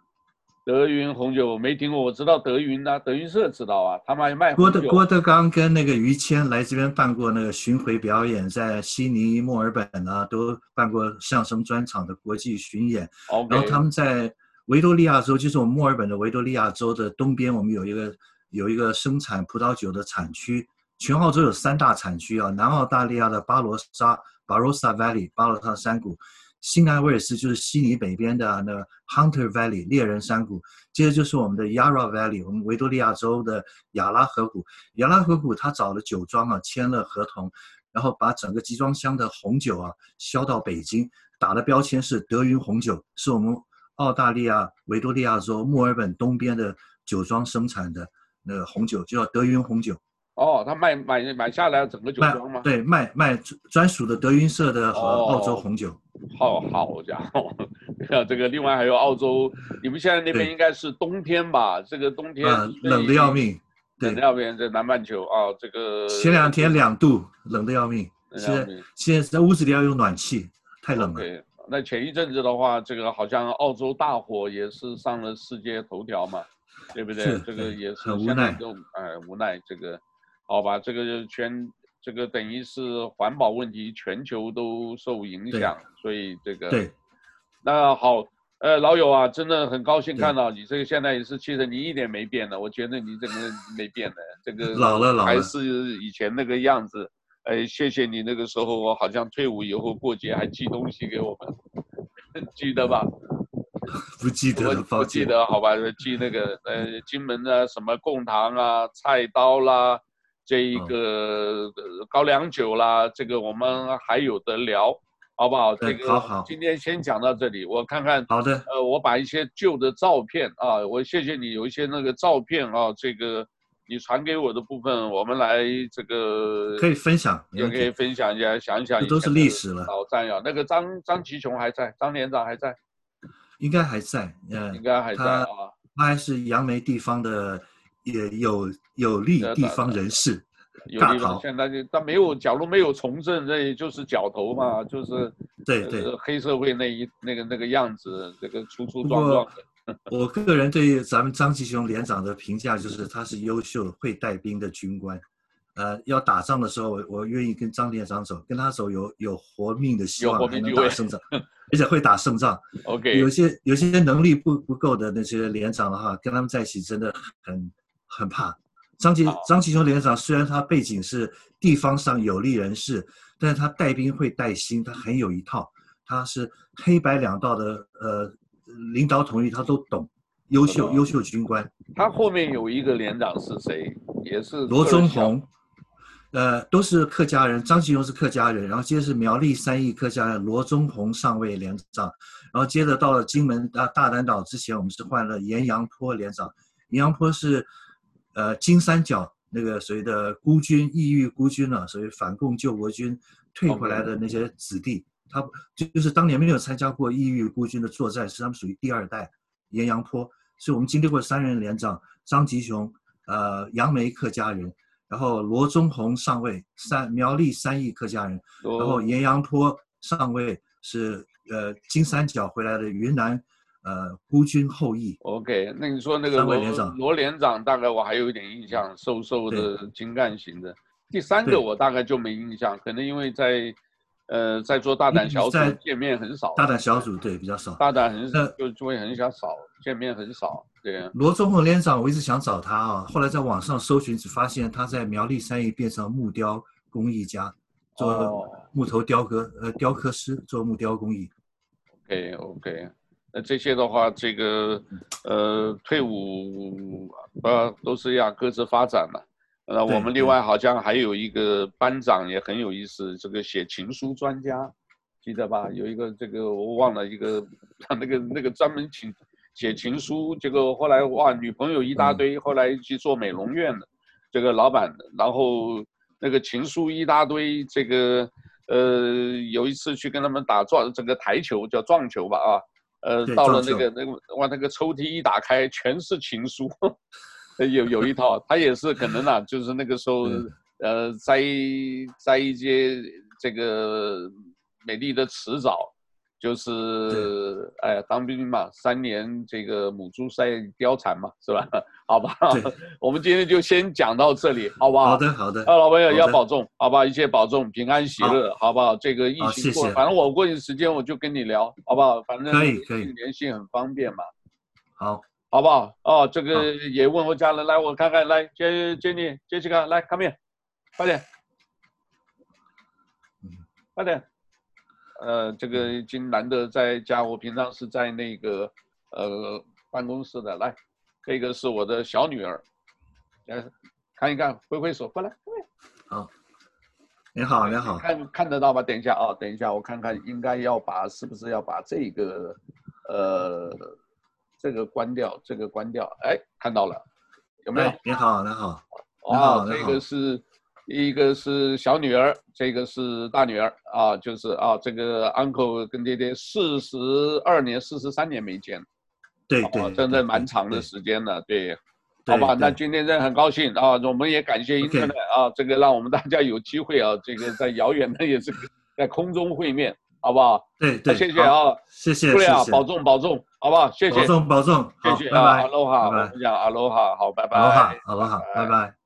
德云红酒我没听过，我知道德云啊，德云社知道啊，他们还卖郭德郭德纲跟那个于谦来这边办过那个巡回表演，在悉尼、墨尔本啊都办过相声专场的国际巡演。Okay. 然后他们在维多利亚州，就是我们墨尔本的维多利亚州的东边，我们有一个有一个生产葡萄酒的产区。全澳洲有三大产区啊，南澳大利亚的巴罗沙 （Barossa Valley） 巴罗沙山谷。新南威尔士就是悉尼北边的那个 Hunter Valley 猎人山谷，接着就是我们的 Yarra Valley，我们维多利亚州的亚拉河谷。亚拉河谷他找了酒庄啊，签了合同，然后把整个集装箱的红酒啊销到北京，打的标签是德云红酒，是我们澳大利亚维多利亚州墨尔本东边的酒庄生产的那个红酒，就叫德云红酒。哦，他卖买买下来整个酒庄吗？对，卖卖专属的德云社的和澳洲红酒。哦、好好家伙，这个另外还有澳洲，你们现在那边应该是冬天吧？这个冬天、嗯、冷的要命，冷的要命，在南半球啊，这个前两天两度，冷的要命。现在现在在屋子里要用暖气，太冷了。对，那前一阵子的话，这个好像澳洲大火也是上了世界头条嘛，对不对？是这个也是很无奈。哎，无奈这个，好吧，这个全这个等于是环保问题，全球都受影响，所以这个对。那好。呃，老友啊，真的很高兴看到你。这个现在也是，其实你一点没变的，我觉得你整个没变的，这个 老了老了，还是以前那个样子。哎，谢谢你那个时候，我好像退伍以后过节还寄东西给我们，记得吧？不记得，不，不记得，好吧？寄那个呃，金门的什么贡糖啊、菜刀啦，这一个高粱酒啦，这个我们还有的聊。好不好？这个今天先讲到这里，我看看。好的。呃，我把一些旧的照片啊，我谢谢你有一些那个照片啊，这个你传给我的部分，我们来这个可以分享，也可以分享一下，想一想。都是历史了。老战友，那个张张其琼还在，张连长还在，应该还在，嗯，应该还在啊。他还是杨梅地方的也有有利地方人士。有地方现在就他没有，假如没有从政，那也就是角头嘛，就是对对、呃、黑社会那一那个那个样子，这个粗粗壮壮的。我个人对咱们张其雄连长的评价就是他是优秀会带兵的军官，呃，要打仗的时候，我愿意跟张连长走，跟他走有有活命的希望，还能打胜仗，而且会打胜仗。OK，有些有些能力不不够的那些连长的话，跟他们在一起真的很很怕。张其张其雄连长虽然他背景是地方上有利人士，但是他带兵会带心，他很有一套，他是黑白两道的呃领导统一他都懂，优秀优秀军官。他后面有一个连长是谁？也是罗忠红，呃，都是客家人。张其雄是客家人，然后接着是苗栗三义客家人罗宗宏上尉连长，然后接着到了金门大大嶝岛之前，我们是换了严阳坡连长，严阳坡是。呃，金三角那个所谓的孤军、异域孤军呢，所谓反共救国军退回来的那些子弟，他就是当年没有参加过异域孤军的作战，是他们属于第二代。阎阳坡，所以我们经历过三任连长，张吉雄，呃，杨梅客家人，然后罗宗宏上尉，三苗栗三义客家人，然后阎阳坡上尉是呃金三角回来的云南。呃，孤军后裔。OK，那你说那个罗连长，罗连长大概我还有一点印象，瘦瘦的精干型的。第三个我大概就没印象，可能因为在，呃，在做大胆小组见面很少。大胆小组对比较少，大胆很少，就就会很少少见面很少。对。罗宗宏连长，我一直想找他啊，后来在网上搜寻，只发现他在苗栗三义变成木雕工艺家，做木头雕刻，呃，雕刻师做木雕工艺。OK OK。那这些的话，这个，呃，退伍呃都是要各自发展嘛。那我们另外好像还有一个班长也很有意思，这个写情书专家，记得吧？有一个这个我忘了一个，他 那个那个专门请写情书，结果后来哇女朋友一大堆，后来去做美容院的这个老板，然后那个情书一大堆，这个呃有一次去跟他们打撞这个台球叫撞球吧啊。呃，到了那个那个哇，那个抽屉一打开，全是情书，有有一套，他也是可能啊，就是那个时候，呃，摘摘一些这个美丽的辞藻。就是，哎呀，当兵嘛，三年这个母猪赛貂蝉嘛，是吧？好吧，我们今天就先讲到这里，好不好？好的，好的。啊，老朋友要保重，好吧？一切保重，平安喜乐，好不好？这个疫情过，反正我过一段时间我就跟你聊，好不好？反正可以可以，联系很方便嘛。好，好不好？哦，这个也问候家人，来我看看，来接接你，接去看，来，come here，快点，快点。呃，这个已经难得在家，我平常是在那个呃办公室的。来，这个是我的小女儿，来看一看，挥挥手，过来。好，你好，你好。看看得到吧？等一下啊，等一下，我看看，应该要把是不是要把这个呃这个关掉，这个关掉。哎，看到了，有没有？你好，你好。你好，这个是。一个是小女儿，这个是大女儿啊，就是啊，这个 uncle 跟爹爹四十二年、四十三年没见，对对，真的蛮长的时间了，对。好吧，那今天真的很高兴啊，我们也感谢 Internet 啊，这个让我们大家有机会啊，这个在遥远的 也是在空中会面，好不好？对对，谢谢啊，谢谢，谢谢，保重保重，好不好？谢谢，保重保重，谢谢啊，阿罗哈，我们讲阿罗哈，好，拜拜，阿罗哈，阿罗哈，拜拜。